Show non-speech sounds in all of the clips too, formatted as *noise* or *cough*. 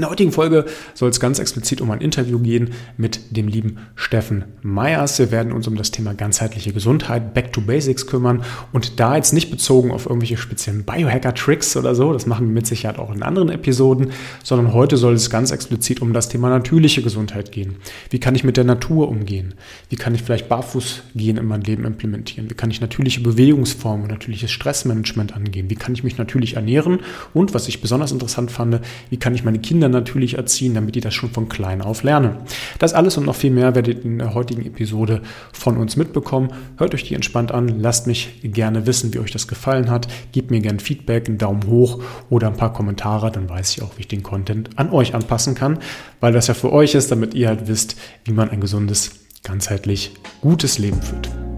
In der heutigen Folge soll es ganz explizit um ein Interview gehen mit dem lieben Steffen Meyers. Wir werden uns um das Thema ganzheitliche Gesundheit, Back to Basics kümmern und da jetzt nicht bezogen auf irgendwelche speziellen Biohacker-Tricks oder so, das machen wir mit Sicherheit auch in anderen Episoden, sondern heute soll es ganz explizit um das Thema natürliche Gesundheit gehen. Wie kann ich mit der Natur umgehen? Wie kann ich vielleicht Barfußgehen in mein Leben implementieren? Wie kann ich natürliche Bewegungsformen und natürliches Stressmanagement angehen? Wie kann ich mich natürlich ernähren? Und was ich besonders interessant fand, wie kann ich meine Kinder natürlich erziehen, damit die das schon von klein auf lernen. Das alles und noch viel mehr werdet ihr in der heutigen Episode von uns mitbekommen. Hört euch die entspannt an, lasst mich gerne wissen, wie euch das gefallen hat. Gebt mir gerne Feedback, einen Daumen hoch oder ein paar Kommentare, dann weiß ich auch, wie ich den Content an euch anpassen kann, weil das ja für euch ist, damit ihr halt wisst, wie man ein gesundes, ganzheitlich gutes Leben führt.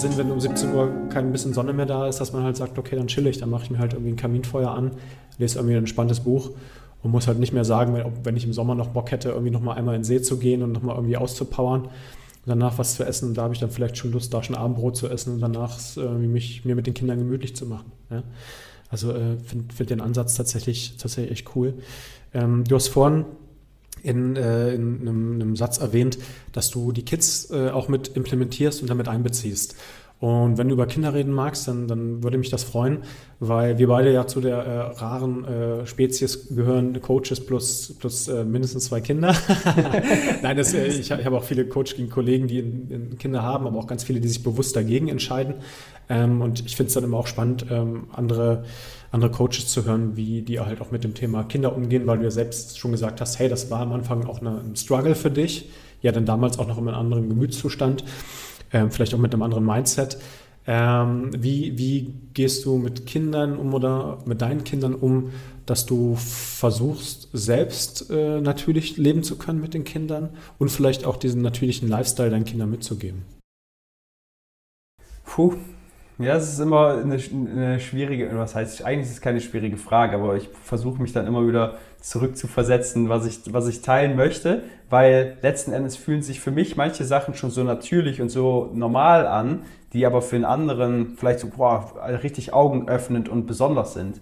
Sinn, wenn um 17 Uhr kein bisschen Sonne mehr da ist, dass man halt sagt, okay, dann chill ich, dann mache ich mir halt irgendwie ein Kaminfeuer an, lese irgendwie ein spannendes Buch und muss halt nicht mehr sagen, wenn ich im Sommer noch Bock hätte, irgendwie nochmal einmal in den See zu gehen und nochmal irgendwie auszupowern und danach was zu essen. Da habe ich dann vielleicht schon Lust, da schon Abendbrot zu essen und danach irgendwie mich, mir mit den Kindern gemütlich zu machen. Ja? Also äh, finde find den Ansatz tatsächlich, tatsächlich echt cool. Ähm, du hast vorhin in, äh, in einem, einem, Satz erwähnt, dass du die Kids äh, auch mit implementierst und damit einbeziehst. Und wenn du über Kinder reden magst, dann, dann würde mich das freuen, weil wir beide ja zu der äh, raren äh, Spezies gehören, Coaches plus, plus äh, mindestens zwei Kinder. *laughs* Nein, das, äh, ich, ich habe auch viele Coaching-Kollegen, die in, in Kinder haben, aber auch ganz viele, die sich bewusst dagegen entscheiden. Ähm, und ich finde es dann immer auch spannend, ähm, andere andere Coaches zu hören, wie die halt auch mit dem Thema Kinder umgehen, weil du ja selbst schon gesagt hast, hey, das war am Anfang auch eine, ein Struggle für dich, ja dann damals auch noch in einem anderen Gemütszustand, ähm, vielleicht auch mit einem anderen Mindset. Ähm, wie, wie gehst du mit Kindern um oder mit deinen Kindern um, dass du versuchst, selbst äh, natürlich leben zu können mit den Kindern und vielleicht auch diesen natürlichen Lifestyle deinen Kindern mitzugeben? Puh, ja, es ist immer eine, eine, schwierige, was heißt, eigentlich ist es keine schwierige Frage, aber ich versuche mich dann immer wieder zurückzuversetzen, was ich, was ich teilen möchte, weil letzten Endes fühlen sich für mich manche Sachen schon so natürlich und so normal an, die aber für einen anderen vielleicht so boah, richtig augenöffnend und besonders sind.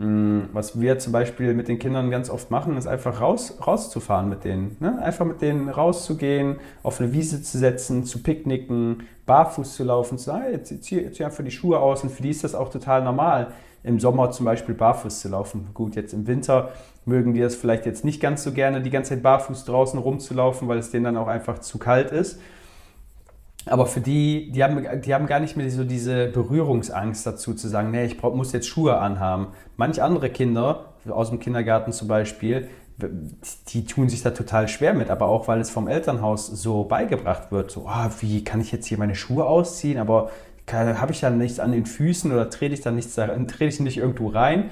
Mm, was wir zum Beispiel mit den Kindern ganz oft machen, ist einfach raus, rauszufahren mit denen. Ne? Einfach mit denen rauszugehen, auf eine Wiese zu setzen, zu picknicken, barfuß zu laufen, zu sagen, jetzt zieh, zieh einfach die Schuhe aus und für die ist das auch total normal, im Sommer zum Beispiel barfuß zu laufen. Gut, jetzt im Winter mögen die das vielleicht jetzt nicht ganz so gerne, die ganze Zeit barfuß draußen rumzulaufen, weil es denen dann auch einfach zu kalt ist. Aber für die, die haben, die haben gar nicht mehr so diese Berührungsangst dazu zu sagen, nee, ich brauch, muss jetzt Schuhe anhaben. Manch andere Kinder, aus dem Kindergarten zum Beispiel, die tun sich da total schwer mit, aber auch weil es vom Elternhaus so beigebracht wird, so, oh, wie kann ich jetzt hier meine Schuhe ausziehen, aber habe ich da nichts an den Füßen oder trete ich da nichts, trete ich nicht irgendwo rein?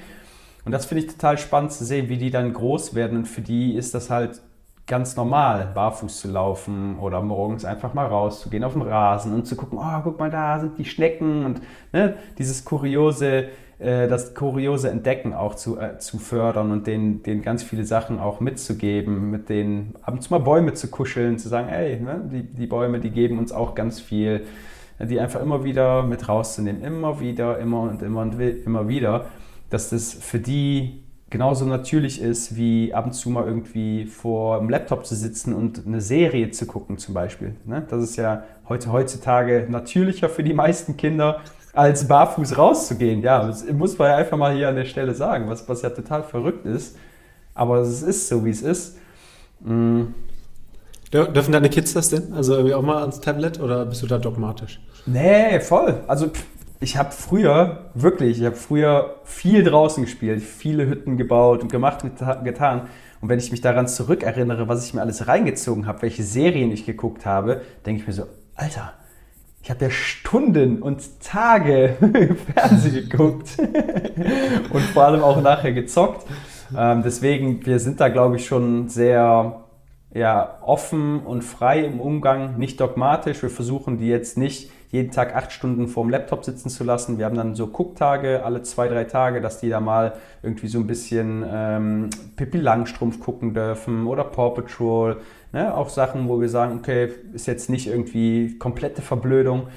Und das finde ich total spannend zu sehen, wie die dann groß werden und für die ist das halt ganz normal, barfuß zu laufen oder morgens einfach mal rauszugehen auf den Rasen und zu gucken, oh, guck mal, da sind die Schnecken und ne, dieses kuriose, äh, das kuriose Entdecken auch zu, äh, zu fördern und denen, denen ganz viele Sachen auch mitzugeben, mit denen ab und zu mal Bäume zu kuscheln, zu sagen, ey, ne, die, die Bäume, die geben uns auch ganz viel, die einfach immer wieder mit rauszunehmen, immer wieder, immer und immer und immer wieder, dass das für die genauso natürlich ist, wie ab und zu mal irgendwie vor dem Laptop zu sitzen und eine Serie zu gucken zum Beispiel. Ne? Das ist ja heute heutzutage natürlicher für die meisten Kinder, als barfuß rauszugehen. Ja, das muss man ja einfach mal hier an der Stelle sagen, was, was ja total verrückt ist. Aber es ist so, wie es ist. Mhm. Dürfen deine Kids das denn? Also irgendwie auch mal ans Tablet oder bist du da dogmatisch? Nee, voll. Also ich habe früher, wirklich, ich habe früher viel draußen gespielt, viele Hütten gebaut und gemacht und getan. Und wenn ich mich daran zurückerinnere, was ich mir alles reingezogen habe, welche Serien ich geguckt habe, denke ich mir so, Alter, ich habe ja Stunden und Tage *laughs* Fernsehen geguckt *laughs* und vor allem auch nachher gezockt. Ähm, deswegen, wir sind da, glaube ich, schon sehr ja, offen und frei im Umgang, nicht dogmatisch. Wir versuchen die jetzt nicht jeden Tag acht Stunden vorm Laptop sitzen zu lassen. Wir haben dann so Gucktage alle zwei, drei Tage, dass die da mal irgendwie so ein bisschen ähm, Pippi Langstrumpf gucken dürfen oder Paw Patrol. Ne? Auch Sachen, wo wir sagen, okay, ist jetzt nicht irgendwie komplette Verblödung.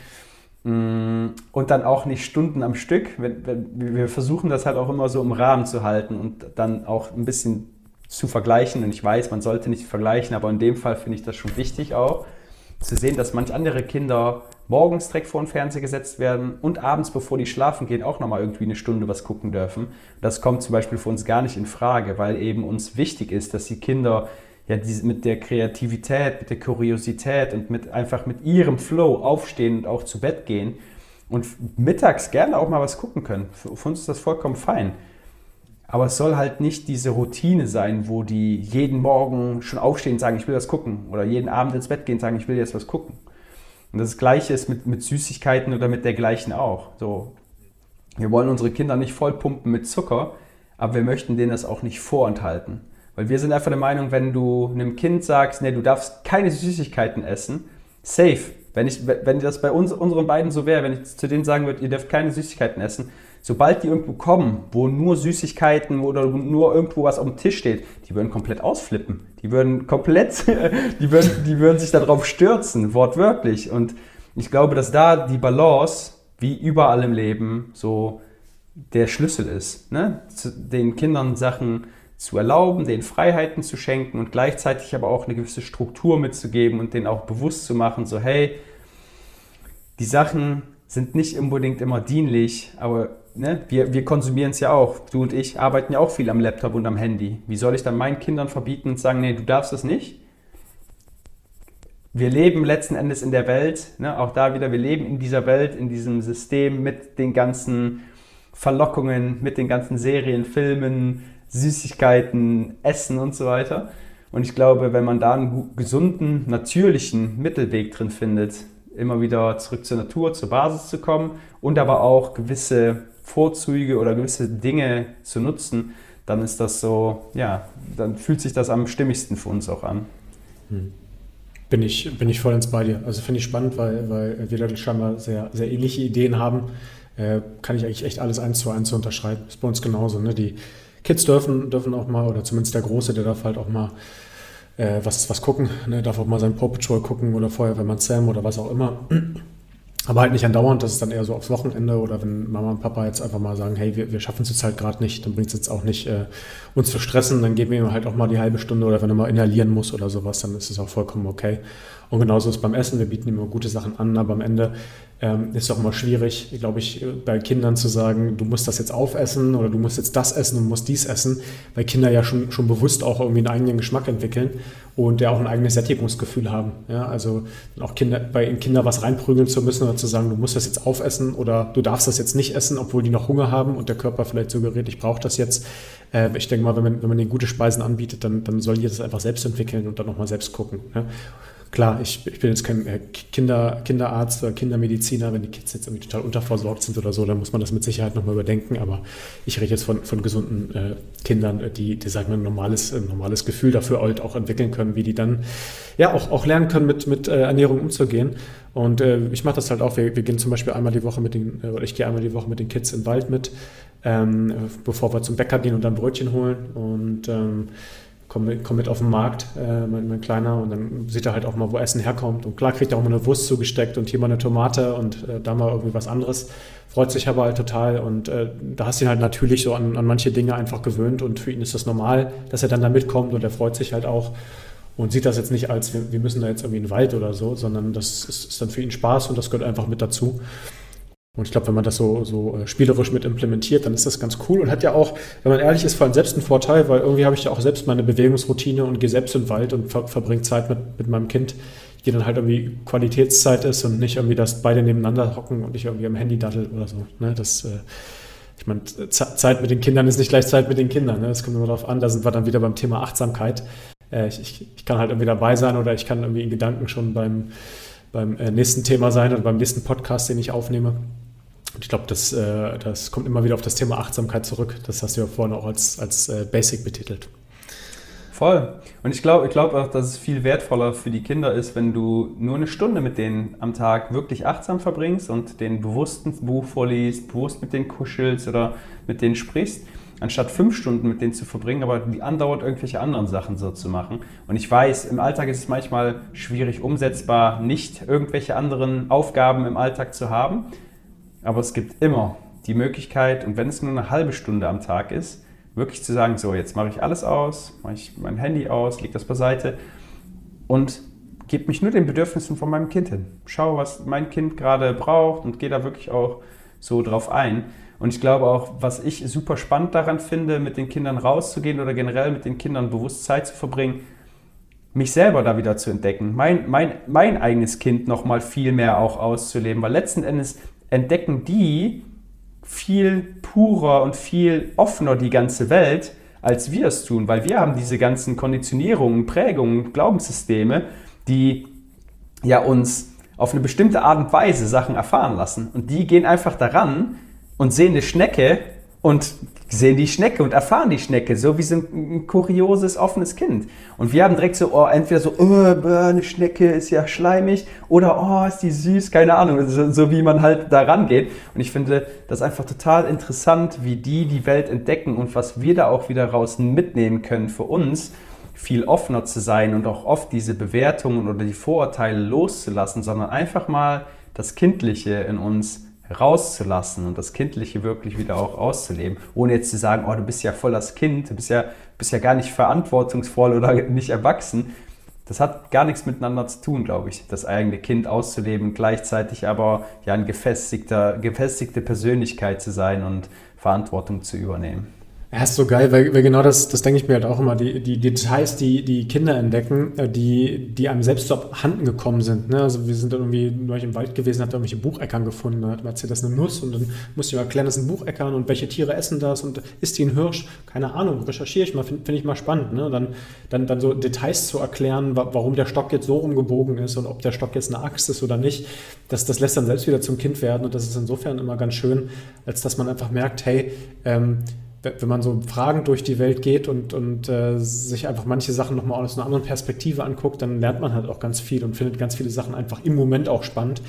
Mm, und dann auch nicht Stunden am Stück. Wir versuchen das halt auch immer so im Rahmen zu halten und dann auch ein bisschen zu vergleichen. Und ich weiß, man sollte nicht vergleichen, aber in dem Fall finde ich das schon wichtig auch, zu sehen, dass manch andere Kinder morgens direkt vor den Fernseher gesetzt werden und abends, bevor die schlafen gehen, auch nochmal irgendwie eine Stunde was gucken dürfen. Das kommt zum Beispiel für uns gar nicht in Frage, weil eben uns wichtig ist, dass die Kinder ja mit der Kreativität, mit der Kuriosität und mit einfach mit ihrem Flow aufstehen und auch zu Bett gehen und mittags gerne auch mal was gucken können. Für, für uns ist das vollkommen fein. Aber es soll halt nicht diese Routine sein, wo die jeden Morgen schon aufstehen und sagen, ich will das gucken. Oder jeden Abend ins Bett gehen und sagen, ich will jetzt was gucken. Und das Gleiche ist mit, mit Süßigkeiten oder mit dergleichen auch. So, wir wollen unsere Kinder nicht vollpumpen mit Zucker, aber wir möchten denen das auch nicht vorenthalten. Weil wir sind einfach der Meinung, wenn du einem Kind sagst, nee, du darfst keine Süßigkeiten essen, safe. Wenn, ich, wenn das bei uns, unseren beiden so wäre, wenn ich zu denen sagen würde, ihr dürft keine Süßigkeiten essen, sobald die irgendwo kommen, wo nur Süßigkeiten oder nur irgendwo was auf dem Tisch steht, die würden komplett ausflippen. Die würden komplett, *laughs* die würden, die würden sich darauf stürzen, wortwörtlich. Und ich glaube, dass da die Balance, wie überall im Leben, so der Schlüssel ist. Ne? Den Kindern Sachen zu erlauben, den Freiheiten zu schenken und gleichzeitig aber auch eine gewisse Struktur mitzugeben und denen auch bewusst zu machen, so hey, die Sachen sind nicht unbedingt immer dienlich, aber ne, wir, wir konsumieren es ja auch. Du und ich arbeiten ja auch viel am Laptop und am Handy. Wie soll ich dann meinen Kindern verbieten und sagen, nee, du darfst es nicht? Wir leben letzten Endes in der Welt, ne, auch da wieder, wir leben in dieser Welt, in diesem System mit den ganzen Verlockungen, mit den ganzen Serien, Filmen, Süßigkeiten, Essen und so weiter. Und ich glaube, wenn man da einen gesunden, natürlichen Mittelweg drin findet, immer wieder zurück zur Natur, zur Basis zu kommen und aber auch gewisse Vorzüge oder gewisse Dinge zu nutzen, dann ist das so, ja, dann fühlt sich das am stimmigsten für uns auch an. Hm. Bin ich, bin ich voll ins bei dir. Also finde ich spannend, weil, weil wir da scheinbar sehr, sehr ähnliche Ideen haben. Äh, kann ich eigentlich echt alles eins zu eins unterschreiben. Ist bei uns genauso. Ne? Die, Kids dürfen, dürfen auch mal, oder zumindest der Große, der darf halt auch mal äh, was, was gucken, ne? darf auch mal sein Paw Patrol gucken oder Feuerwehrmann Sam oder was auch immer. Aber halt nicht andauernd, das ist dann eher so aufs Wochenende oder wenn Mama und Papa jetzt einfach mal sagen, hey, wir, wir schaffen es jetzt halt gerade nicht, dann bringt es jetzt auch nicht, äh, uns zu stressen, dann geben wir ihm halt auch mal die halbe Stunde oder wenn er mal inhalieren muss oder sowas, dann ist es auch vollkommen okay. Und genauso ist es beim Essen, wir bieten immer gute Sachen an, aber am Ende ähm, ist es auch immer schwierig, glaube ich, bei Kindern zu sagen, du musst das jetzt aufessen oder du musst jetzt das essen und musst dies essen, weil Kinder ja schon, schon bewusst auch irgendwie einen eigenen Geschmack entwickeln und der auch ein eigenes Sättigungsgefühl haben. Ja, also auch Kinder, bei Kindern was reinprügeln zu müssen oder zu sagen, du musst das jetzt aufessen oder du darfst das jetzt nicht essen, obwohl die noch Hunger haben und der Körper vielleicht suggeriert, ich brauche das jetzt. Äh, ich denke mal, wenn man, wenn man denen gute Speisen anbietet, dann, dann sollen die das einfach selbst entwickeln und dann nochmal selbst gucken. Ja? Klar, ich, ich bin jetzt kein äh, Kinder, Kinderarzt oder Kindermediziner, wenn die Kids jetzt irgendwie total unterversorgt sind oder so, dann muss man das mit Sicherheit nochmal überdenken. Aber ich rede jetzt von, von gesunden äh, Kindern, äh, die, die sagen wir, ein normales, ein normales Gefühl dafür halt auch entwickeln können, wie die dann ja auch, auch lernen können, mit, mit äh, Ernährung umzugehen. Und äh, ich mache das halt auch. Wir, wir, gehen zum Beispiel einmal die Woche mit den, äh, oder ich gehe einmal die Woche mit den Kids im Wald mit, ähm, bevor wir zum Bäcker gehen und dann Brötchen holen. Und ähm, komm mit, komm mit auf den Markt, äh, mein, mein, Kleiner, und dann sieht er halt auch mal, wo Essen herkommt. Und klar kriegt er auch mal eine Wurst zugesteckt und hier mal eine Tomate und äh, da mal irgendwie was anderes. Freut sich aber halt total und äh, da hast du ihn halt natürlich so an, an manche Dinge einfach gewöhnt und für ihn ist das normal, dass er dann da mitkommt und er freut sich halt auch und sieht das jetzt nicht als, wir, wir müssen da jetzt irgendwie in den Wald oder so, sondern das ist, ist dann für ihn Spaß und das gehört einfach mit dazu. Und ich glaube, wenn man das so, so äh, spielerisch mit implementiert, dann ist das ganz cool und hat ja auch, wenn man ehrlich ist, vor allem selbst einen Vorteil, weil irgendwie habe ich ja auch selbst meine Bewegungsroutine und gehe selbst in den Wald und ver verbringe Zeit mit, mit meinem Kind, die dann halt irgendwie Qualitätszeit ist und nicht irgendwie, dass beide nebeneinander hocken und ich irgendwie am Handy daddel oder so. Ne? Das, äh, ich meine, Zeit mit den Kindern ist nicht gleich Zeit mit den Kindern. Ne? Das kommt immer darauf an, da sind wir dann wieder beim Thema Achtsamkeit. Äh, ich, ich, ich kann halt irgendwie dabei sein oder ich kann irgendwie in Gedanken schon beim, beim äh, nächsten Thema sein oder beim nächsten Podcast, den ich aufnehme. Und ich glaube, das, äh, das kommt immer wieder auf das Thema Achtsamkeit zurück. Das hast du ja vorhin auch als, als äh, Basic betitelt. Voll. Und ich glaube ich glaub auch, dass es viel wertvoller für die Kinder ist, wenn du nur eine Stunde mit denen am Tag wirklich achtsam verbringst und den bewussten Buch vorliest, bewusst mit denen kuschelst oder mit denen sprichst, anstatt fünf Stunden mit denen zu verbringen, aber die andauernd irgendwelche anderen Sachen so zu machen. Und ich weiß, im Alltag ist es manchmal schwierig umsetzbar, nicht irgendwelche anderen Aufgaben im Alltag zu haben. Aber es gibt immer die Möglichkeit, und wenn es nur eine halbe Stunde am Tag ist, wirklich zu sagen, so jetzt mache ich alles aus, mache ich mein Handy aus, lege das beiseite und gebe mich nur den Bedürfnissen von meinem Kind hin. Schaue, was mein Kind gerade braucht und gehe da wirklich auch so drauf ein. Und ich glaube auch, was ich super spannend daran finde, mit den Kindern rauszugehen oder generell mit den Kindern bewusst Zeit zu verbringen, mich selber da wieder zu entdecken, mein, mein, mein eigenes Kind nochmal viel mehr auch auszuleben, weil letzten Endes entdecken die viel purer und viel offener die ganze Welt, als wir es tun, weil wir haben diese ganzen Konditionierungen, Prägungen, Glaubenssysteme, die ja uns auf eine bestimmte Art und Weise Sachen erfahren lassen. Und die gehen einfach daran und sehen eine Schnecke und sehen die Schnecke und erfahren die Schnecke, so wie so ein, kurioses, offenes Kind. Und wir haben direkt so, oh, entweder so, oh, eine Schnecke ist ja schleimig oder oh, ist die süß, keine Ahnung, so, so wie man halt da rangeht. Und ich finde das einfach total interessant, wie die die Welt entdecken und was wir da auch wieder raus mitnehmen können für uns, viel offener zu sein und auch oft diese Bewertungen oder die Vorurteile loszulassen, sondern einfach mal das Kindliche in uns rauszulassen und das Kindliche wirklich wieder auch auszuleben, ohne jetzt zu sagen, oh, du bist ja voll das Kind, du bist ja, bist ja gar nicht verantwortungsvoll oder *laughs* nicht erwachsen. Das hat gar nichts miteinander zu tun, glaube ich, das eigene Kind auszuleben, gleichzeitig aber ja eine gefestigte, gefestigte Persönlichkeit zu sein und Verantwortung zu übernehmen. Ja, ist so geil, weil, weil genau das, das denke ich mir halt auch immer, die, die Details, die die Kinder entdecken, äh, die, die einem selbst abhanden gekommen sind. Ne? Also wir sind dann irgendwie neulich im Wald gewesen, hat irgendwelche Bucheckern gefunden, hat man erzählt, das ist eine Nuss und dann musste ich mal erklären, das sind Bucheckern und welche Tiere essen das und ist die ein Hirsch? Keine Ahnung, recherchiere ich mal, finde find ich mal spannend. Ne? Dann, dann, dann so Details zu erklären, warum der Stock jetzt so rumgebogen ist und ob der Stock jetzt eine Axt ist oder nicht, das, das lässt dann selbst wieder zum Kind werden und das ist insofern immer ganz schön, als dass man einfach merkt, hey, ähm, wenn man so fragend durch die Welt geht und, und äh, sich einfach manche Sachen nochmal aus einer anderen Perspektive anguckt, dann lernt man halt auch ganz viel und findet ganz viele Sachen einfach im Moment auch spannend.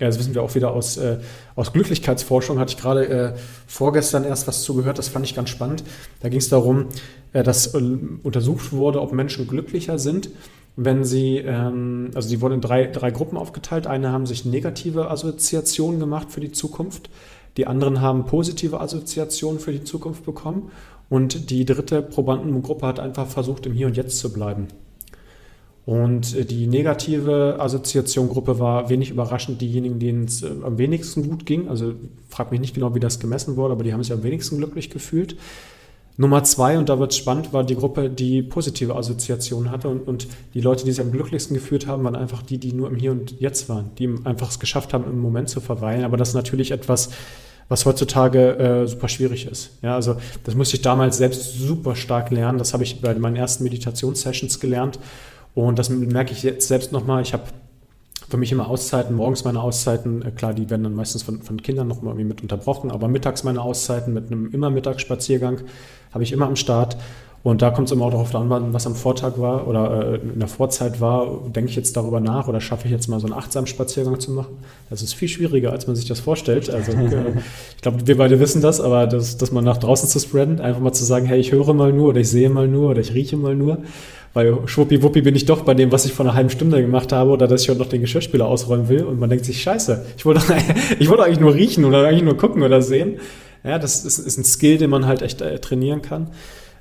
Ja, das wissen wir auch wieder aus, äh, aus Glücklichkeitsforschung. Hatte ich gerade äh, vorgestern erst was zugehört, das fand ich ganz spannend. Da ging es darum, äh, dass äh, untersucht wurde, ob Menschen glücklicher sind, wenn sie, ähm, also die wurden in drei, drei Gruppen aufgeteilt. Eine haben sich negative Assoziationen gemacht für die Zukunft. Die anderen haben positive Assoziationen für die Zukunft bekommen. Und die dritte Probandengruppe hat einfach versucht, im Hier und Jetzt zu bleiben. Und die negative Assoziationgruppe war wenig überraschend diejenigen, denen es äh, am wenigsten gut ging. Also frag mich nicht genau, wie das gemessen wurde, aber die haben sich am wenigsten glücklich gefühlt. Nummer zwei, und da wird es spannend, war die Gruppe, die positive Assoziationen hatte. Und, und, die Leute, die sich am glücklichsten gefühlt haben, waren einfach die, die nur im Hier und Jetzt waren, die einfach es geschafft haben, im Moment zu verweilen. Aber das ist natürlich etwas, was heutzutage äh, super schwierig ist. Ja, also das musste ich damals selbst super stark lernen. Das habe ich bei meinen ersten Meditationssessions gelernt. Und das merke ich jetzt selbst nochmal. Ich habe für mich immer Auszeiten, morgens meine Auszeiten, äh, klar, die werden dann meistens von, von Kindern noch mal irgendwie mit unterbrochen, aber mittags meine Auszeiten mit einem immer Mittagsspaziergang habe ich immer am Start. Und da kommt es immer auch darauf an, was am Vortag war oder äh, in der Vorzeit war. Denke ich jetzt darüber nach oder schaffe ich jetzt mal so einen achtsamen Spaziergang zu machen? Das ist viel schwieriger, als man sich das vorstellt. Also äh, *laughs* ich glaube, wir beide wissen das, aber das, das mal nach draußen zu spreaden, einfach mal zu sagen, hey, ich höre mal nur oder ich sehe mal nur oder ich rieche mal nur. Weil schwuppiwuppi bin ich doch bei dem, was ich vor einer halben Stunde gemacht habe oder dass ich heute noch den Geschirrspüler ausräumen will und man denkt sich, scheiße, ich wollte, *laughs* ich wollte eigentlich nur riechen oder eigentlich nur gucken oder sehen. Ja, das ist, ist ein Skill, den man halt echt äh, trainieren kann.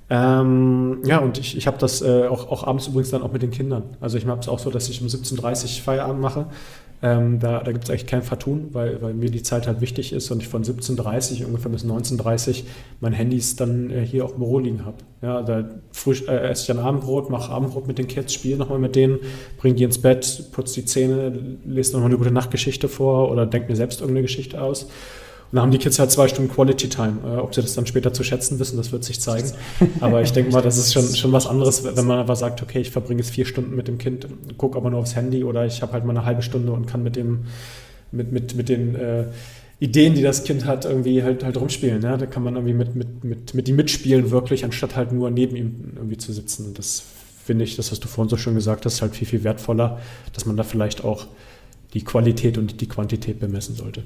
Ähm, ja, und ich, ich habe das äh, auch, auch abends übrigens dann auch mit den Kindern. Also ich mache es auch so, dass ich um 17.30 Uhr Feierabend mache. Ähm, da da gibt es eigentlich kein Vertun, weil, weil mir die Zeit halt wichtig ist und ich von 17.30 Uhr ungefähr bis 19.30 Uhr mein Handys dann äh, hier auch im Büro liegen habe. Ja, da äh, esse ich ein Abendbrot, mache Abendbrot mit den Kids, spiele nochmal mit denen, bringe die ins Bett, putze die Zähne, lese nochmal eine gute Nachtgeschichte vor oder denke mir selbst irgendeine Geschichte aus. Dann haben die Kids halt zwei Stunden Quality Time. Äh, ob sie das dann später zu schätzen wissen, das wird sich zeigen. *laughs* Aber ich denke mal, das ist schon, schon was anderes, wenn man einfach sagt, okay, ich verbringe jetzt vier Stunden mit dem Kind, gucke aber nur aufs Handy oder ich habe halt mal eine halbe Stunde und kann mit dem, mit, mit, mit den äh, Ideen, die das Kind hat, irgendwie halt, halt rumspielen. Ne? Da kann man irgendwie mit, mit, mit, mit ihm mitspielen, wirklich, anstatt halt nur neben ihm irgendwie zu sitzen. Und das finde ich, das, was du vorhin so schön gesagt hast, halt viel, viel wertvoller, dass man da vielleicht auch die Qualität und die Quantität bemessen sollte.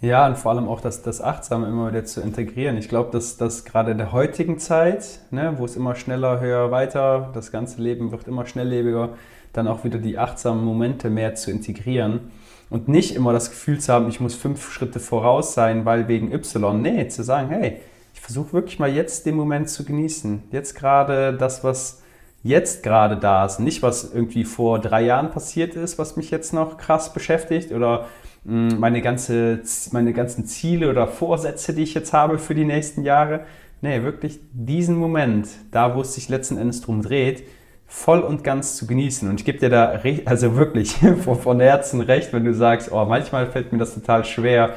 Ja, und vor allem auch das, das Achtsame immer wieder zu integrieren. Ich glaube, dass das gerade in der heutigen Zeit, ne, wo es immer schneller, höher, weiter, das ganze Leben wird immer schnelllebiger, dann auch wieder die achtsamen Momente mehr zu integrieren und nicht immer das Gefühl zu haben, ich muss fünf Schritte voraus sein, weil wegen Y. Nee, zu sagen, hey, ich versuche wirklich mal jetzt den Moment zu genießen. Jetzt gerade das, was jetzt gerade da ist. Nicht, was irgendwie vor drei Jahren passiert ist, was mich jetzt noch krass beschäftigt oder meine, ganze, meine ganzen Ziele oder Vorsätze, die ich jetzt habe für die nächsten Jahre. Nee, wirklich diesen Moment, da wo es sich letzten Endes drum dreht, voll und ganz zu genießen. Und ich gebe dir da also wirklich *laughs* von Herzen recht, wenn du sagst, oh, manchmal fällt mir das total schwer,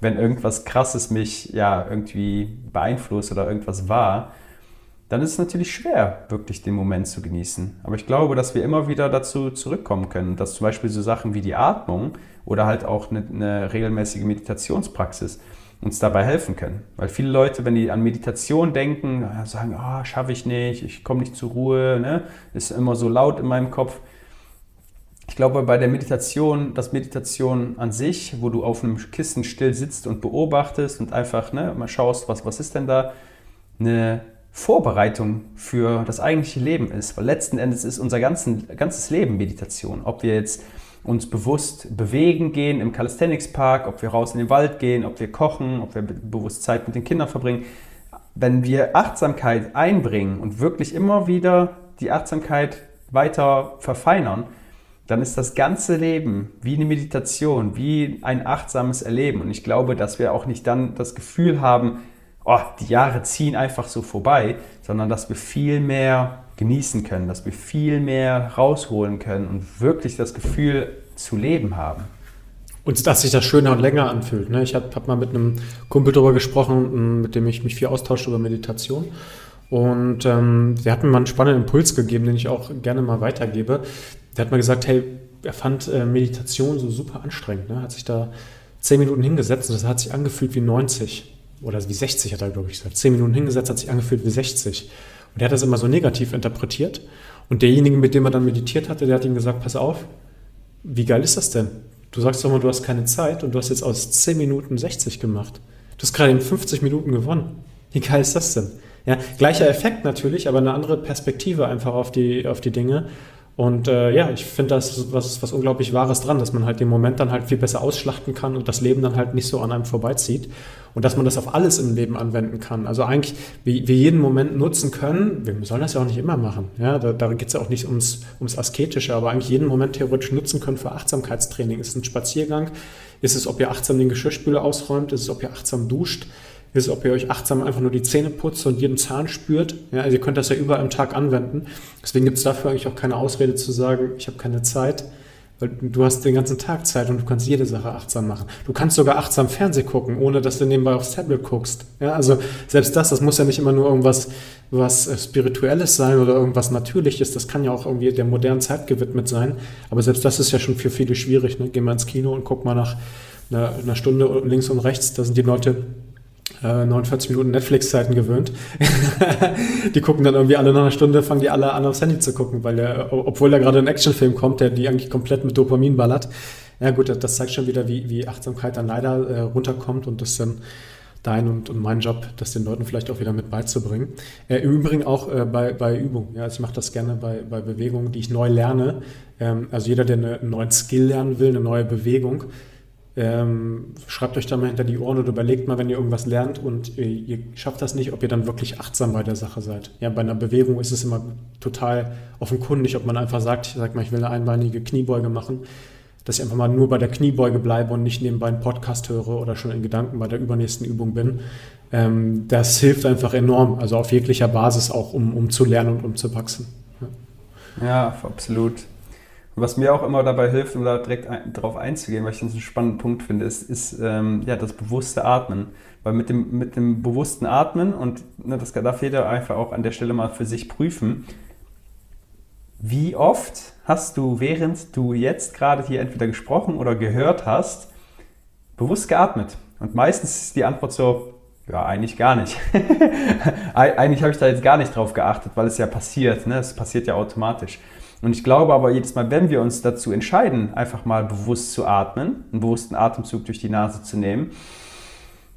wenn irgendwas Krasses mich ja irgendwie beeinflusst oder irgendwas war, dann ist es natürlich schwer, wirklich den Moment zu genießen. Aber ich glaube, dass wir immer wieder dazu zurückkommen können, dass zum Beispiel so Sachen wie die Atmung oder halt auch eine, eine regelmäßige Meditationspraxis uns dabei helfen können. Weil viele Leute, wenn die an Meditation denken, sagen, oh, schaffe ich nicht, ich komme nicht zur Ruhe, ne? ist immer so laut in meinem Kopf. Ich glaube, bei der Meditation, das Meditation an sich, wo du auf einem Kissen still sitzt und beobachtest und einfach ne, mal schaust, was, was ist denn da, eine Vorbereitung für das eigentliche Leben ist. Weil letzten Endes ist unser ganzen, ganzes Leben Meditation. Ob wir jetzt uns bewusst bewegen gehen im Calisthenics Park, ob wir raus in den Wald gehen, ob wir kochen, ob wir bewusst Zeit mit den Kindern verbringen. Wenn wir Achtsamkeit einbringen und wirklich immer wieder die Achtsamkeit weiter verfeinern, dann ist das ganze Leben wie eine Meditation, wie ein achtsames Erleben. Und ich glaube, dass wir auch nicht dann das Gefühl haben, oh, die Jahre ziehen einfach so vorbei, sondern dass wir viel mehr genießen können, dass wir viel mehr rausholen können und wirklich das Gefühl zu leben haben. Und dass sich das schöner und länger anfühlt. Ne? Ich habe hab mal mit einem Kumpel darüber gesprochen, mit dem ich mich viel austausche über Meditation. Und ähm, der hat mir mal einen spannenden Impuls gegeben, den ich auch gerne mal weitergebe. Der hat mal gesagt, hey, er fand äh, Meditation so super anstrengend. Ne? Hat sich da zehn Minuten hingesetzt und das hat sich angefühlt wie 90 oder wie 60 hat er, glaube ich, gesagt. Zehn Minuten hingesetzt, hat sich angefühlt wie 60. Und der hat das immer so negativ interpretiert. Und derjenige, mit dem er dann meditiert hatte, der hat ihm gesagt, pass auf, wie geil ist das denn? Du sagst doch mal, du hast keine Zeit und du hast jetzt aus 10 Minuten 60 gemacht. Du hast gerade in 50 Minuten gewonnen. Wie geil ist das denn? Ja, gleicher Effekt natürlich, aber eine andere Perspektive einfach auf die, auf die Dinge. Und äh, ja, ich finde das was, was unglaublich Wahres dran, dass man halt den Moment dann halt viel besser ausschlachten kann und das Leben dann halt nicht so an einem vorbeizieht. Und dass man das auf alles im Leben anwenden kann. Also eigentlich, wie wir jeden Moment nutzen können, wir sollen das ja auch nicht immer machen. Ja, da, da geht es ja auch nicht ums, ums Asketische, aber eigentlich jeden Moment theoretisch nutzen können für Achtsamkeitstraining. Ist es ein Spaziergang? Ist es, ob ihr achtsam den Geschirrspüler ausräumt? Ist es, ob ihr achtsam duscht? Ist, ob ihr euch achtsam einfach nur die Zähne putzt und jeden Zahn spürt. Ja, also ihr könnt das ja überall am Tag anwenden. Deswegen gibt es dafür eigentlich auch keine Ausrede zu sagen, ich habe keine Zeit. Weil du hast den ganzen Tag Zeit und du kannst jede Sache achtsam machen. Du kannst sogar achtsam Fernsehen gucken, ohne dass du nebenbei aufs Tablet guckst. Ja, also selbst das, das muss ja nicht immer nur irgendwas was äh, Spirituelles sein oder irgendwas Natürliches. Das kann ja auch irgendwie der modernen Zeit gewidmet sein. Aber selbst das ist ja schon für viele schwierig. Ne? Geh mal ins Kino und guck mal nach einer, einer Stunde links und rechts. Da sind die Leute 49 äh, Minuten Netflix-Zeiten gewöhnt. *laughs* die gucken dann irgendwie alle nach einer Stunde, fangen die alle an aufs Handy zu gucken, weil der, obwohl da gerade ein Actionfilm kommt, der die eigentlich komplett mit Dopamin ballert. Ja gut, das zeigt schon wieder, wie, wie Achtsamkeit dann leider äh, runterkommt und das dann dein und, und mein Job, das den Leuten vielleicht auch wieder mit beizubringen. Äh, Im Übrigen auch äh, bei, bei Übung. Ja, also ich mache das gerne bei, bei Bewegungen, die ich neu lerne. Ähm, also jeder, der eine, einen neuen Skill lernen will, eine neue Bewegung, ähm, schreibt euch da mal hinter die Ohren und überlegt mal, wenn ihr irgendwas lernt und ihr, ihr, schafft das nicht, ob ihr dann wirklich achtsam bei der Sache seid. Ja, bei einer Bewegung ist es immer total offenkundig, ob man einfach sagt, ich sag mal, ich will eine einbeinige Kniebeuge machen, dass ich einfach mal nur bei der Kniebeuge bleibe und nicht nebenbei einen Podcast höre oder schon in Gedanken bei der übernächsten Übung bin. Ähm, das hilft einfach enorm, also auf jeglicher Basis auch, um, um zu lernen und um zu wachsen. Ja, ja absolut. Was mir auch immer dabei hilft, um da direkt ein, drauf einzugehen, weil ich das einen spannenden Punkt finde, ist, ist ähm, ja, das bewusste Atmen. Weil mit dem, mit dem bewussten Atmen, und ne, das darf jeder einfach auch an der Stelle mal für sich prüfen, wie oft hast du, während du jetzt gerade hier entweder gesprochen oder gehört hast, bewusst geatmet? Und meistens ist die Antwort so, ja, eigentlich gar nicht. *laughs* eigentlich habe ich da jetzt gar nicht drauf geachtet, weil es ja passiert. Ne? Es passiert ja automatisch. Und ich glaube aber jedes Mal, wenn wir uns dazu entscheiden, einfach mal bewusst zu atmen, einen bewussten Atemzug durch die Nase zu nehmen,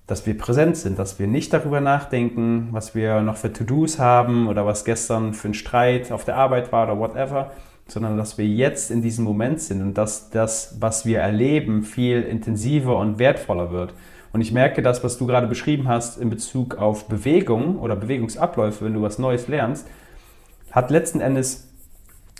dass wir präsent sind, dass wir nicht darüber nachdenken, was wir noch für To-Dos haben oder was gestern für ein Streit auf der Arbeit war oder whatever, sondern dass wir jetzt in diesem Moment sind und dass das, was wir erleben, viel intensiver und wertvoller wird. Und ich merke das, was du gerade beschrieben hast in Bezug auf Bewegung oder Bewegungsabläufe, wenn du was Neues lernst, hat letzten Endes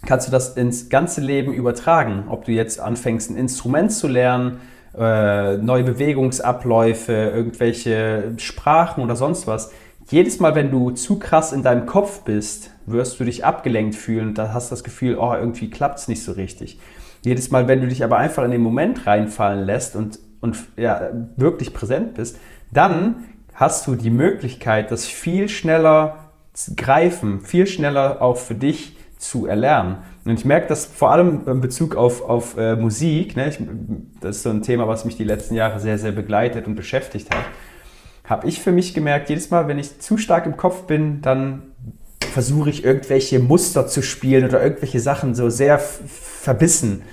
kannst du das ins ganze Leben übertragen. Ob du jetzt anfängst, ein Instrument zu lernen, äh, neue Bewegungsabläufe, irgendwelche Sprachen oder sonst was. Jedes Mal, wenn du zu krass in deinem Kopf bist, wirst du dich abgelenkt fühlen und da hast das Gefühl, oh, irgendwie klappt es nicht so richtig. Jedes Mal, wenn du dich aber einfach in den Moment reinfallen lässt und, und ja, wirklich präsent bist, dann hast du die Möglichkeit, das viel schneller zu greifen, viel schneller auch für dich zu erlernen. Und ich merke das vor allem in Bezug auf, auf äh, Musik, ne? ich, das ist so ein Thema, was mich die letzten Jahre sehr, sehr begleitet und beschäftigt hat, habe ich für mich gemerkt, jedes Mal, wenn ich zu stark im Kopf bin, dann versuche ich irgendwelche Muster zu spielen oder irgendwelche Sachen so sehr verbissen.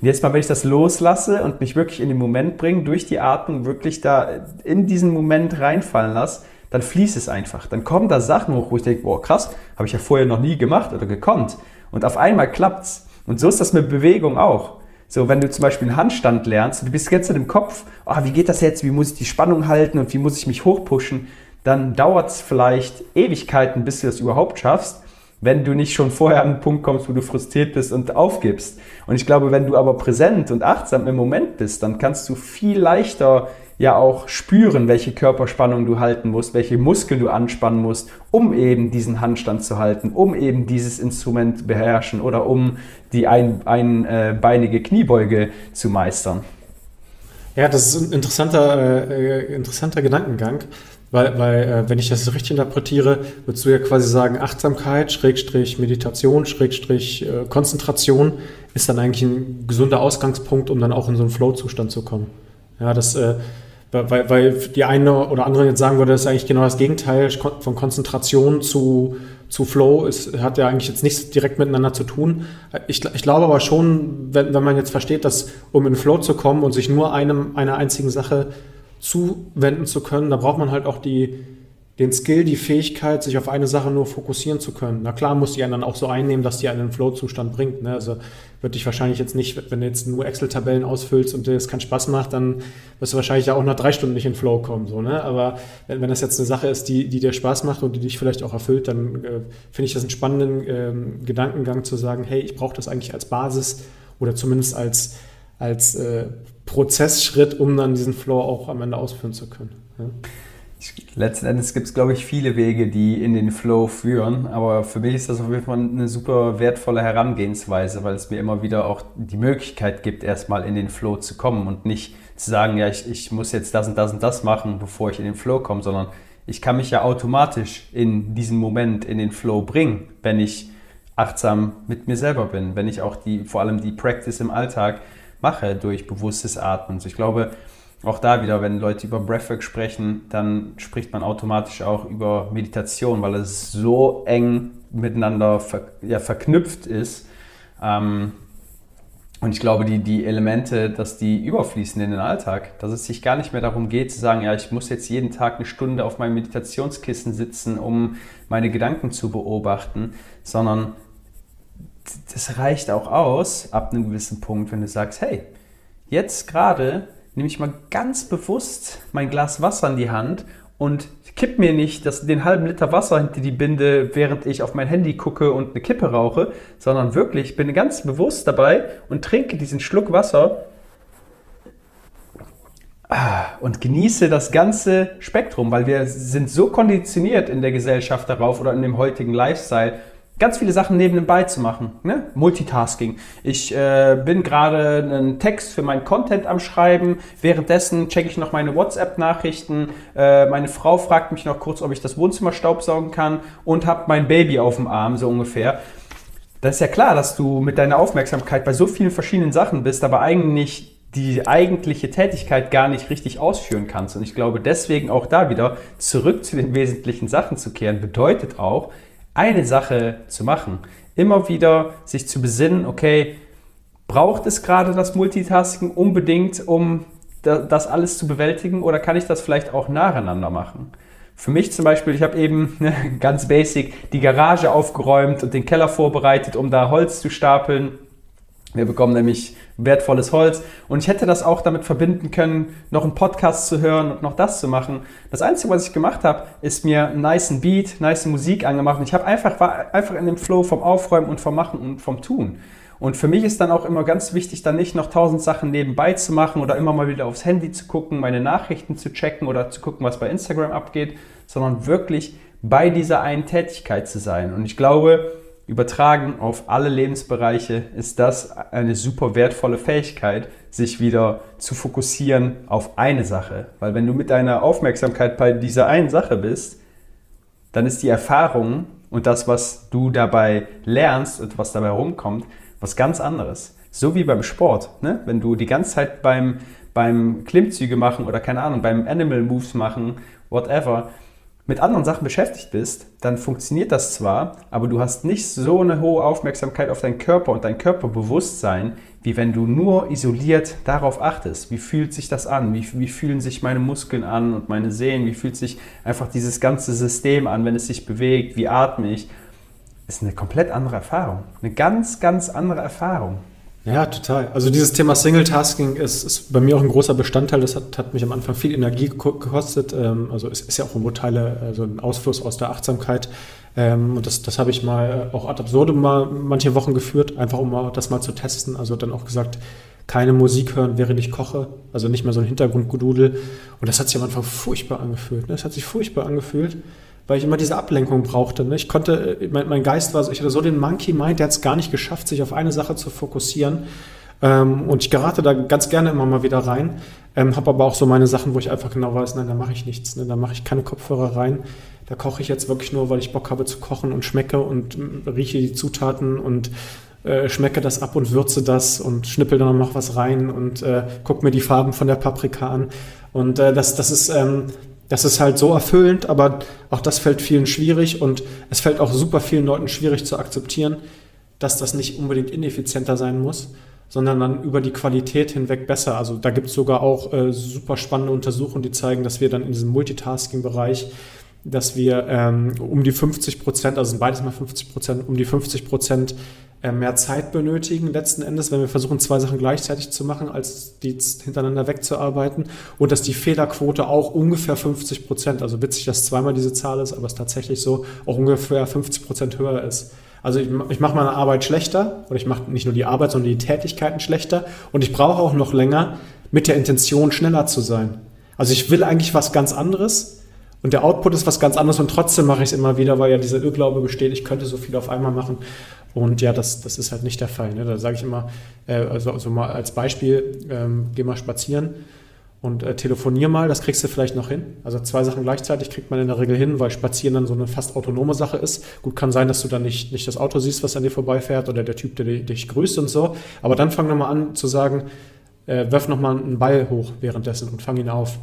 Und jetzt mal, wenn ich das loslasse und mich wirklich in den Moment bringe, durch die Atmung wirklich da in diesen Moment reinfallen lasse, dann fließt es einfach. Dann kommen da Sachen hoch, wo ich denke, boah, krass, habe ich ja vorher noch nie gemacht oder gekonnt. Und auf einmal klappt's. Und so ist das mit Bewegung auch. So, wenn du zum Beispiel einen Handstand lernst, du bist jetzt in dem Kopf, oh, wie geht das jetzt, wie muss ich die Spannung halten und wie muss ich mich hochpushen, dann dauert es vielleicht Ewigkeiten, bis du das überhaupt schaffst, wenn du nicht schon vorher an einen Punkt kommst, wo du frustriert bist und aufgibst. Und ich glaube, wenn du aber präsent und achtsam im Moment bist, dann kannst du viel leichter ja auch spüren, welche Körperspannung du halten musst, welche Muskeln du anspannen musst, um eben diesen Handstand zu halten, um eben dieses Instrument beherrschen oder um die ein, einbeinige Kniebeuge zu meistern. Ja, das ist ein interessanter, äh, interessanter Gedankengang, weil, weil äh, wenn ich das richtig interpretiere, würdest du ja quasi sagen, Achtsamkeit, Schrägstrich Meditation, Schrägstrich äh, Konzentration ist dann eigentlich ein gesunder Ausgangspunkt, um dann auch in so einen Flow-Zustand zu kommen. Ja, das äh, weil, weil die eine oder andere jetzt sagen würde, das ist eigentlich genau das Gegenteil von Konzentration zu, zu Flow. Es hat ja eigentlich jetzt nichts direkt miteinander zu tun. Ich, ich glaube aber schon, wenn, wenn man jetzt versteht, dass um in Flow zu kommen und sich nur einem, einer einzigen Sache zuwenden zu können, da braucht man halt auch die, den Skill, die Fähigkeit, sich auf eine Sache nur fokussieren zu können. Na klar muss die einen dann auch so einnehmen, dass die einen in Flow-Zustand bringt. Ne? Also wird dich wahrscheinlich jetzt nicht, wenn du jetzt nur Excel-Tabellen ausfüllst und dir das keinen Spaß macht, dann wirst du wahrscheinlich auch nach drei Stunden nicht in Flow kommen. So, ne? Aber wenn, wenn das jetzt eine Sache ist, die, die dir Spaß macht und die dich vielleicht auch erfüllt, dann äh, finde ich das einen spannenden ähm, Gedankengang zu sagen, hey, ich brauche das eigentlich als Basis oder zumindest als, als äh, Prozessschritt, um dann diesen Flow auch am Ende ausführen zu können. Ja? Letzten Endes gibt es, glaube ich, viele Wege, die in den Flow führen. Aber für mich ist das auf jeden Fall eine super wertvolle Herangehensweise, weil es mir immer wieder auch die Möglichkeit gibt, erstmal in den Flow zu kommen und nicht zu sagen, ja, ich, ich muss jetzt das und das und das machen, bevor ich in den Flow komme, sondern ich kann mich ja automatisch in diesen Moment in den Flow bringen, wenn ich achtsam mit mir selber bin, wenn ich auch die, vor allem die Practice im Alltag mache durch bewusstes Atmen. Also ich glaube, auch da wieder, wenn Leute über Breathwork sprechen, dann spricht man automatisch auch über Meditation, weil es so eng miteinander ver ja, verknüpft ist. Ähm, und ich glaube, die, die Elemente, dass die überfließen in den Alltag, dass es sich gar nicht mehr darum geht zu sagen, ja, ich muss jetzt jeden Tag eine Stunde auf meinem Meditationskissen sitzen, um meine Gedanken zu beobachten, sondern das reicht auch aus ab einem gewissen Punkt, wenn du sagst, hey, jetzt gerade nehme ich mal ganz bewusst mein Glas Wasser in die Hand und kipp mir nicht das, den halben Liter Wasser hinter die Binde, während ich auf mein Handy gucke und eine Kippe rauche, sondern wirklich bin ganz bewusst dabei und trinke diesen Schluck Wasser ah, und genieße das ganze Spektrum, weil wir sind so konditioniert in der Gesellschaft darauf oder in dem heutigen Lifestyle, ganz viele Sachen nebenbei zu machen. Ne? Multitasking. Ich äh, bin gerade einen Text für meinen Content am Schreiben. Währenddessen checke ich noch meine WhatsApp-Nachrichten. Äh, meine Frau fragt mich noch kurz, ob ich das Wohnzimmer staubsaugen kann und habe mein Baby auf dem Arm, so ungefähr. Das ist ja klar, dass du mit deiner Aufmerksamkeit bei so vielen verschiedenen Sachen bist, aber eigentlich die eigentliche Tätigkeit gar nicht richtig ausführen kannst. Und ich glaube, deswegen auch da wieder zurück zu den wesentlichen Sachen zu kehren, bedeutet auch, eine Sache zu machen. Immer wieder sich zu besinnen, okay, braucht es gerade das Multitasking unbedingt, um das alles zu bewältigen oder kann ich das vielleicht auch nacheinander machen? Für mich zum Beispiel, ich habe eben *laughs* ne, ganz basic die Garage aufgeräumt und den Keller vorbereitet, um da Holz zu stapeln. Wir bekommen nämlich wertvolles Holz und ich hätte das auch damit verbinden können, noch einen Podcast zu hören und noch das zu machen. Das Einzige, was ich gemacht habe, ist mir einen nice Beat, nice Musik angemacht und ich habe einfach, war einfach in dem Flow vom Aufräumen und vom Machen und vom Tun. Und für mich ist dann auch immer ganz wichtig, dann nicht noch tausend Sachen nebenbei zu machen oder immer mal wieder aufs Handy zu gucken, meine Nachrichten zu checken oder zu gucken, was bei Instagram abgeht, sondern wirklich bei dieser einen Tätigkeit zu sein. Und ich glaube, übertragen auf alle Lebensbereiche ist das eine super wertvolle Fähigkeit, sich wieder zu fokussieren auf eine Sache. Weil wenn du mit deiner Aufmerksamkeit bei dieser einen Sache bist, dann ist die Erfahrung und das, was du dabei lernst und was dabei rumkommt, was ganz anderes. So wie beim Sport. Ne? Wenn du die ganze Zeit beim, beim Klimmzüge machen oder keine Ahnung, beim Animal Moves machen, whatever, mit anderen Sachen beschäftigt bist, dann funktioniert das zwar, aber du hast nicht so eine hohe Aufmerksamkeit auf deinen Körper und dein Körperbewusstsein, wie wenn du nur isoliert darauf achtest. Wie fühlt sich das an? Wie, wie fühlen sich meine Muskeln an und meine Sehnen? Wie fühlt sich einfach dieses ganze System an, wenn es sich bewegt? Wie atme ich? ist eine komplett andere Erfahrung. Eine ganz, ganz andere Erfahrung. Ja, total. Also dieses Thema Single-Tasking ist, ist, bei mir auch ein großer Bestandteil. Das hat, hat mich am Anfang viel Energie gekostet. Ähm, also es ist ja auch irgendwo Teile, also ein Ausfluss aus der Achtsamkeit. Ähm, und das, das habe ich mal auch ad absurdum mal manche Wochen geführt, einfach um das mal zu testen. Also dann auch gesagt, keine Musik hören, während ich koche. Also nicht mehr so ein Hintergrundgedudel. Und das hat sich am Anfang furchtbar angefühlt. Ne? Das hat sich furchtbar angefühlt weil ich immer diese Ablenkung brauchte. Ne? Ich konnte, äh, mein, mein, Geist war so, ich hatte so den Monkey Mind, der hat es gar nicht geschafft, sich auf eine Sache zu fokussieren. Ähm, und ich gerate da ganz gerne immer mal wieder rein, ähm, habe aber auch so meine Sachen, wo ich einfach genau weiß, nein, da mache ich nichts, ne? da mache ich keine Kopfhörer rein. Da koche ich jetzt wirklich nur, weil ich Bock habe zu kochen und schmecke und äh, rieche die Zutaten und äh, schmecke das ab und würze das und schnippel dann noch was rein und äh, gucke mir die Farben von der Paprika an. Und äh, das, das ist, ähm, das ist halt so erfüllend, aber auch das fällt vielen schwierig und es fällt auch super vielen Leuten schwierig zu akzeptieren, dass das nicht unbedingt ineffizienter sein muss, sondern dann über die Qualität hinweg besser. Also da gibt es sogar auch äh, super spannende Untersuchungen, die zeigen, dass wir dann in diesem Multitasking-Bereich, dass wir ähm, um die 50 Prozent, also beides mal 50 Prozent, um die 50 Prozent äh, mehr Zeit benötigen, letzten Endes, wenn wir versuchen, zwei Sachen gleichzeitig zu machen, als die hintereinander wegzuarbeiten. Und dass die Fehlerquote auch ungefähr 50 Prozent, also witzig, dass zweimal diese Zahl ist, aber es tatsächlich so auch ungefähr 50 Prozent höher ist. Also ich, ich mache meine Arbeit schlechter oder ich mache nicht nur die Arbeit, sondern die Tätigkeiten schlechter und ich brauche auch noch länger mit der Intention, schneller zu sein. Also ich will eigentlich was ganz anderes, und der Output ist was ganz anderes und trotzdem mache ich es immer wieder, weil ja dieser Irrglaube besteht, ich könnte so viel auf einmal machen. Und ja, das, das ist halt nicht der Fall. Ne? Da sage ich immer, äh, also, also mal als Beispiel, ähm, geh mal spazieren und äh, telefonier mal, das kriegst du vielleicht noch hin. Also zwei Sachen gleichzeitig kriegt man in der Regel hin, weil Spazieren dann so eine fast autonome Sache ist. Gut, kann sein, dass du dann nicht, nicht das Auto siehst, was an dir vorbeifährt oder der Typ, der dich grüßt und so. Aber dann fang nochmal an zu sagen, äh, wirf nochmal einen Ball hoch währenddessen und fang ihn auf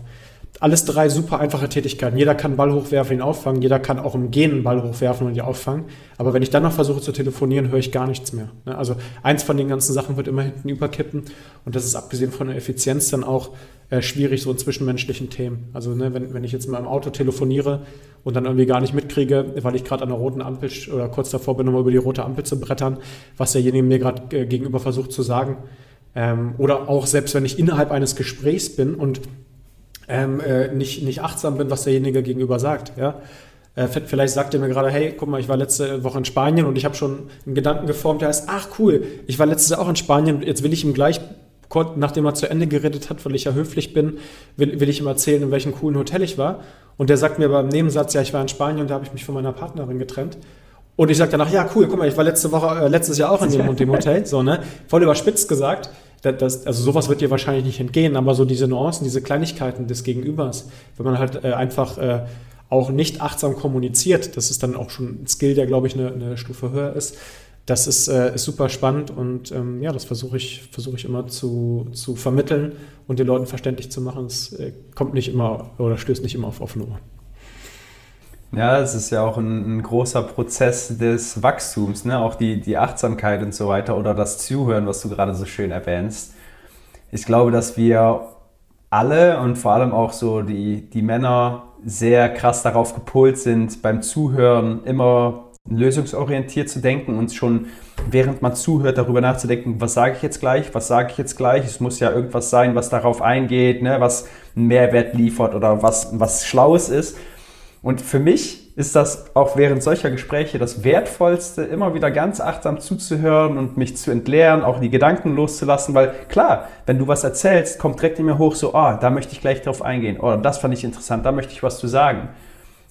alles drei super einfache Tätigkeiten. Jeder kann einen Ball hochwerfen, ihn auffangen. Jeder kann auch im Gehen einen Ball hochwerfen und ihn auffangen. Aber wenn ich dann noch versuche zu telefonieren, höre ich gar nichts mehr. Ne? Also eins von den ganzen Sachen wird immer hinten überkippen. Und das ist abgesehen von der Effizienz dann auch äh, schwierig so in zwischenmenschlichen Themen. Also ne, wenn, wenn ich jetzt mal im Auto telefoniere und dann irgendwie gar nicht mitkriege, weil ich gerade an der roten Ampel oder kurz davor bin, nochmal über die rote Ampel zu brettern, was derjenige mir gerade äh, gegenüber versucht zu sagen. Ähm, oder auch selbst wenn ich innerhalb eines Gesprächs bin und ähm, äh, nicht, nicht achtsam bin, was derjenige gegenüber sagt. Ja? Äh, vielleicht sagt er mir gerade, hey, guck mal, ich war letzte Woche in Spanien und ich habe schon einen Gedanken geformt, der heißt, ach cool, ich war letztes Jahr auch in Spanien, jetzt will ich ihm gleich, nachdem er zu Ende geredet hat, weil ich ja höflich bin, will, will ich ihm erzählen, in welchem coolen Hotel ich war. Und der sagt mir beim Nebensatz, ja, ich war in Spanien und da habe ich mich von meiner Partnerin getrennt. Und ich sage danach, ja, cool, guck mal, ich war letzte Woche, äh, letztes Jahr auch in dem und dem Hotel, so, ne? Voll überspitzt gesagt das, also sowas wird dir wahrscheinlich nicht entgehen, aber so diese Nuancen, diese Kleinigkeiten des Gegenübers, wenn man halt äh, einfach äh, auch nicht achtsam kommuniziert, das ist dann auch schon ein Skill, der, glaube ich, eine, eine Stufe höher ist, das ist, äh, ist super spannend und ähm, ja, das versuche ich, versuch ich immer zu, zu vermitteln und den Leuten verständlich zu machen. Es äh, kommt nicht immer oder stößt nicht immer auf offene Ohren. Ja, es ist ja auch ein, ein, großer Prozess des Wachstums, ne? auch die, die Achtsamkeit und so weiter oder das Zuhören, was du gerade so schön erwähnst. Ich glaube, dass wir alle und vor allem auch so die, die Männer sehr krass darauf gepolt sind, beim Zuhören immer lösungsorientiert zu denken und schon während man zuhört darüber nachzudenken, was sage ich jetzt gleich, was sage ich jetzt gleich. Es muss ja irgendwas sein, was darauf eingeht, ne, was einen Mehrwert liefert oder was, was Schlaues ist. Und für mich ist das auch während solcher Gespräche das Wertvollste, immer wieder ganz achtsam zuzuhören und mich zu entleeren, auch die Gedanken loszulassen, weil klar, wenn du was erzählst, kommt direkt in mir hoch so, ah, oh, da möchte ich gleich drauf eingehen oder das fand ich interessant, da möchte ich was zu sagen.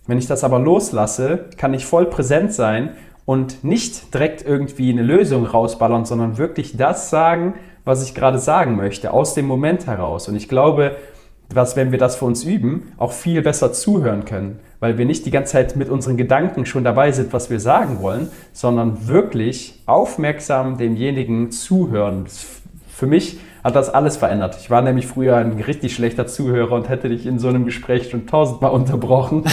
Wenn ich das aber loslasse, kann ich voll präsent sein und nicht direkt irgendwie eine Lösung rausballern, sondern wirklich das sagen, was ich gerade sagen möchte, aus dem Moment heraus. Und ich glaube, dass wenn wir das für uns üben, auch viel besser zuhören können, weil wir nicht die ganze Zeit mit unseren Gedanken schon dabei sind, was wir sagen wollen, sondern wirklich aufmerksam demjenigen zuhören. Für mich hat das alles verändert. Ich war nämlich früher ein richtig schlechter Zuhörer und hätte dich in so einem Gespräch schon tausendmal *laughs* unterbrochen.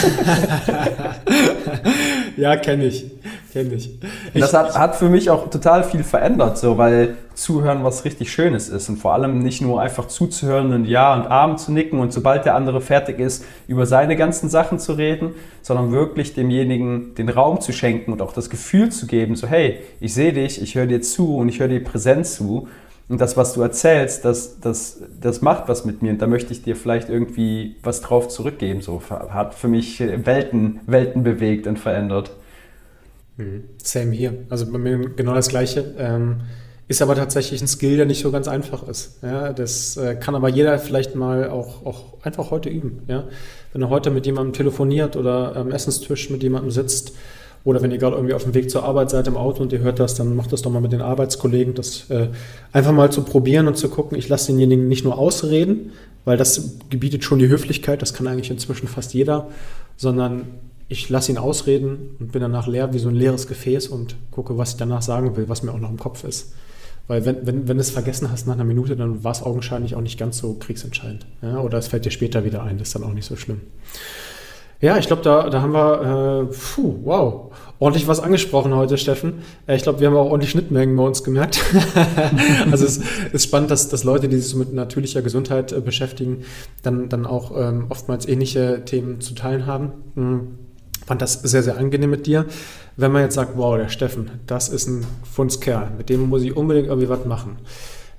*laughs* ja, kenne ich. Kenn ich. ich. Das hat, hat für mich auch total viel verändert, so, weil Zuhören was richtig Schönes ist und vor allem nicht nur einfach zuzuhören und Ja und Arm zu nicken und sobald der andere fertig ist, über seine ganzen Sachen zu reden, sondern wirklich demjenigen den Raum zu schenken und auch das Gefühl zu geben, so hey, ich sehe dich, ich höre dir zu und ich höre dir präsent zu und das, was du erzählst, das, das, das macht was mit mir und da möchte ich dir vielleicht irgendwie was drauf zurückgeben. So hat für mich Welten, Welten bewegt und verändert. Mhm. Same hier. Also bei mir genau das Gleiche. Ähm, ist aber tatsächlich ein Skill, der nicht so ganz einfach ist. Ja, das äh, kann aber jeder vielleicht mal auch, auch einfach heute üben. Ja? Wenn er heute mit jemandem telefoniert oder am Essenstisch mit jemandem sitzt, oder wenn ihr gerade irgendwie auf dem Weg zur Arbeit seid im Auto und ihr hört das, dann macht das doch mal mit den Arbeitskollegen, das äh, einfach mal zu probieren und zu gucken. Ich lasse denjenigen nicht nur ausreden, weil das gebietet schon die Höflichkeit, das kann eigentlich inzwischen fast jeder, sondern ich lasse ihn ausreden und bin danach leer wie so ein leeres Gefäß und gucke, was ich danach sagen will, was mir auch noch im Kopf ist. Weil wenn, wenn, wenn du es vergessen hast nach einer Minute, dann war es augenscheinlich auch nicht ganz so kriegsentscheidend. Ja? Oder es fällt dir später wieder ein, das ist dann auch nicht so schlimm. Ja, ich glaube, da, da haben wir, äh, puh, wow, ordentlich was angesprochen heute, Steffen. Äh, ich glaube, wir haben auch ordentlich Schnittmengen bei uns gemerkt. *laughs* also es ist spannend, dass, dass Leute, die sich mit natürlicher Gesundheit äh, beschäftigen, dann, dann auch ähm, oftmals ähnliche Themen zu teilen haben. Mhm. Fand das sehr, sehr angenehm mit dir. Wenn man jetzt sagt, wow, der Steffen, das ist ein Fundskerl, mit dem muss ich unbedingt irgendwie was machen.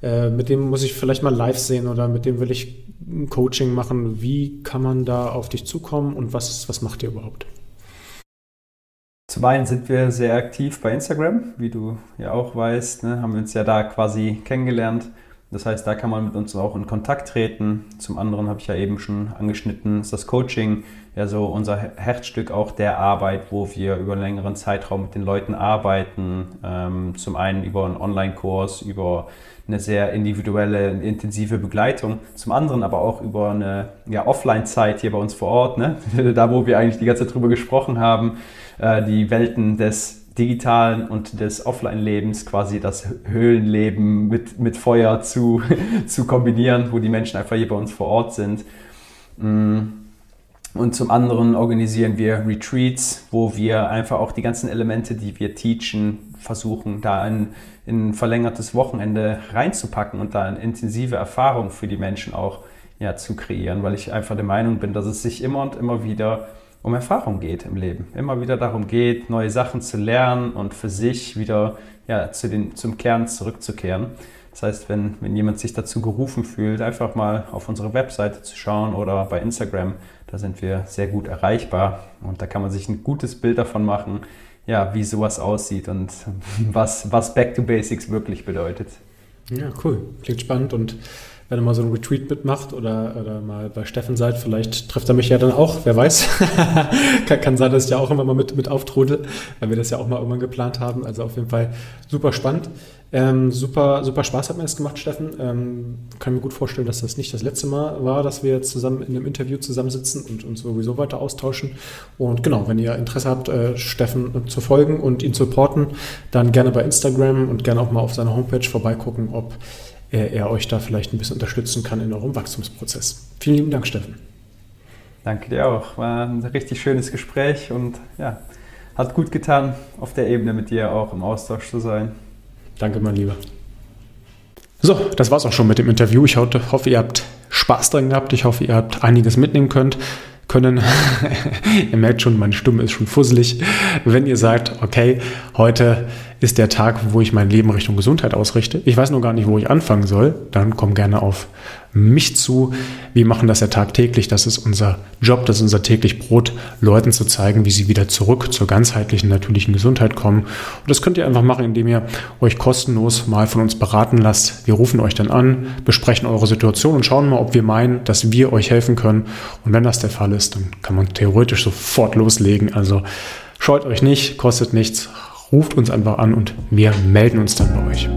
Äh, mit dem muss ich vielleicht mal live sehen oder mit dem will ich ein Coaching machen. Wie kann man da auf dich zukommen und was, was macht ihr überhaupt? Zum einen sind wir sehr aktiv bei Instagram, wie du ja auch weißt, ne, haben wir uns ja da quasi kennengelernt. Das heißt, da kann man mit uns auch in Kontakt treten. Zum anderen habe ich ja eben schon angeschnitten, ist das Coaching ja so unser Herzstück auch der Arbeit, wo wir über einen längeren Zeitraum mit den Leuten arbeiten. Ähm, zum einen über einen Online-Kurs, über eine sehr individuelle, intensive Begleitung. Zum anderen aber auch über eine ja, Offline-Zeit hier bei uns vor Ort, ne? *laughs* da wo wir eigentlich die ganze Zeit drüber gesprochen haben, äh, die Welten des digitalen und des Offline-Lebens, quasi das Höhlenleben mit, mit Feuer zu, *laughs* zu kombinieren, wo die Menschen einfach hier bei uns vor Ort sind. Mm. Und zum anderen organisieren wir Retreats, wo wir einfach auch die ganzen Elemente, die wir teachen, versuchen, da in, in ein verlängertes Wochenende reinzupacken und da eine intensive Erfahrung für die Menschen auch ja, zu kreieren, weil ich einfach der Meinung bin, dass es sich immer und immer wieder um Erfahrung geht im Leben. Immer wieder darum geht, neue Sachen zu lernen und für sich wieder ja, zu den, zum Kern zurückzukehren. Das heißt, wenn, wenn jemand sich dazu gerufen fühlt, einfach mal auf unsere Webseite zu schauen oder bei Instagram, da sind wir sehr gut erreichbar und da kann man sich ein gutes Bild davon machen, ja, wie sowas aussieht und *laughs* was, was Back to Basics wirklich bedeutet. Ja, cool. Klingt spannend und wenn er mal so ein Retreat mitmacht oder, oder mal bei Steffen seid, vielleicht trifft er mich ja dann auch, wer weiß. *laughs* kann, kann, sein, dass ich ja auch immer mal mit, mit auftrudel, weil wir das ja auch mal irgendwann geplant haben. Also auf jeden Fall super spannend. Ähm, super, super Spaß hat mir das gemacht, Steffen. Ähm, kann mir gut vorstellen, dass das nicht das letzte Mal war, dass wir jetzt zusammen in einem Interview zusammensitzen und uns sowieso weiter austauschen. Und genau, wenn ihr Interesse habt, äh, Steffen zu folgen und ihn zu supporten, dann gerne bei Instagram und gerne auch mal auf seiner Homepage vorbeigucken, ob er, euch da vielleicht ein bisschen unterstützen kann in eurem Wachstumsprozess. Vielen lieben Dank, Steffen. Danke dir auch. War ein richtig schönes Gespräch und ja, hat gut getan, auf der Ebene mit dir auch im Austausch zu sein. Danke, mein Lieber. So, das war's auch schon mit dem Interview. Ich hoffe, ihr habt Spaß dran gehabt. Ich hoffe, ihr habt einiges mitnehmen könnt, können. *laughs* ihr merkt schon, meine Stimme ist schon fusselig. Wenn ihr sagt, okay, heute ist der Tag, wo ich mein Leben Richtung Gesundheit ausrichte. Ich weiß noch gar nicht, wo ich anfangen soll. Dann komm gerne auf mich zu. Wir machen das ja tagtäglich. Das ist unser Job, das ist unser täglich Brot, Leuten zu zeigen, wie sie wieder zurück zur ganzheitlichen, natürlichen Gesundheit kommen. Und das könnt ihr einfach machen, indem ihr euch kostenlos mal von uns beraten lasst. Wir rufen euch dann an, besprechen eure Situation und schauen mal, ob wir meinen, dass wir euch helfen können. Und wenn das der Fall ist, dann kann man theoretisch sofort loslegen. Also scheut euch nicht, kostet nichts ruft uns einfach an und wir melden uns dann bei euch.